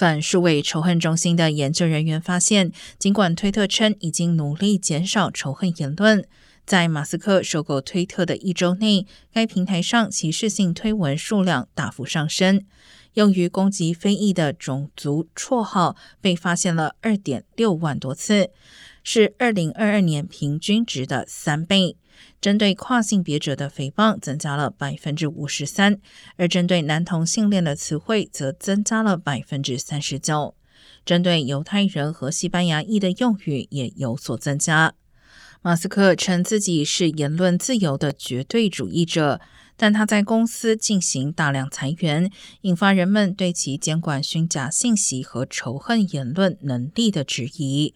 反数位仇恨中心的研究人员发现，尽管推特称已经努力减少仇恨言论，在马斯克收购推特的一周内，该平台上歧视性推文数量大幅上升。用于攻击非裔的种族绰号被发现了二点六万多次，是二零二二年平均值的三倍。针对跨性别者的诽谤增加了百分之五十三，而针对男同性恋的词汇则增加了百分之三十九。针对犹太人和西班牙裔的用语也有所增加。马斯克称自己是言论自由的绝对主义者。但他在公司进行大量裁员，引发人们对其监管虚假信息和仇恨言论能力的质疑。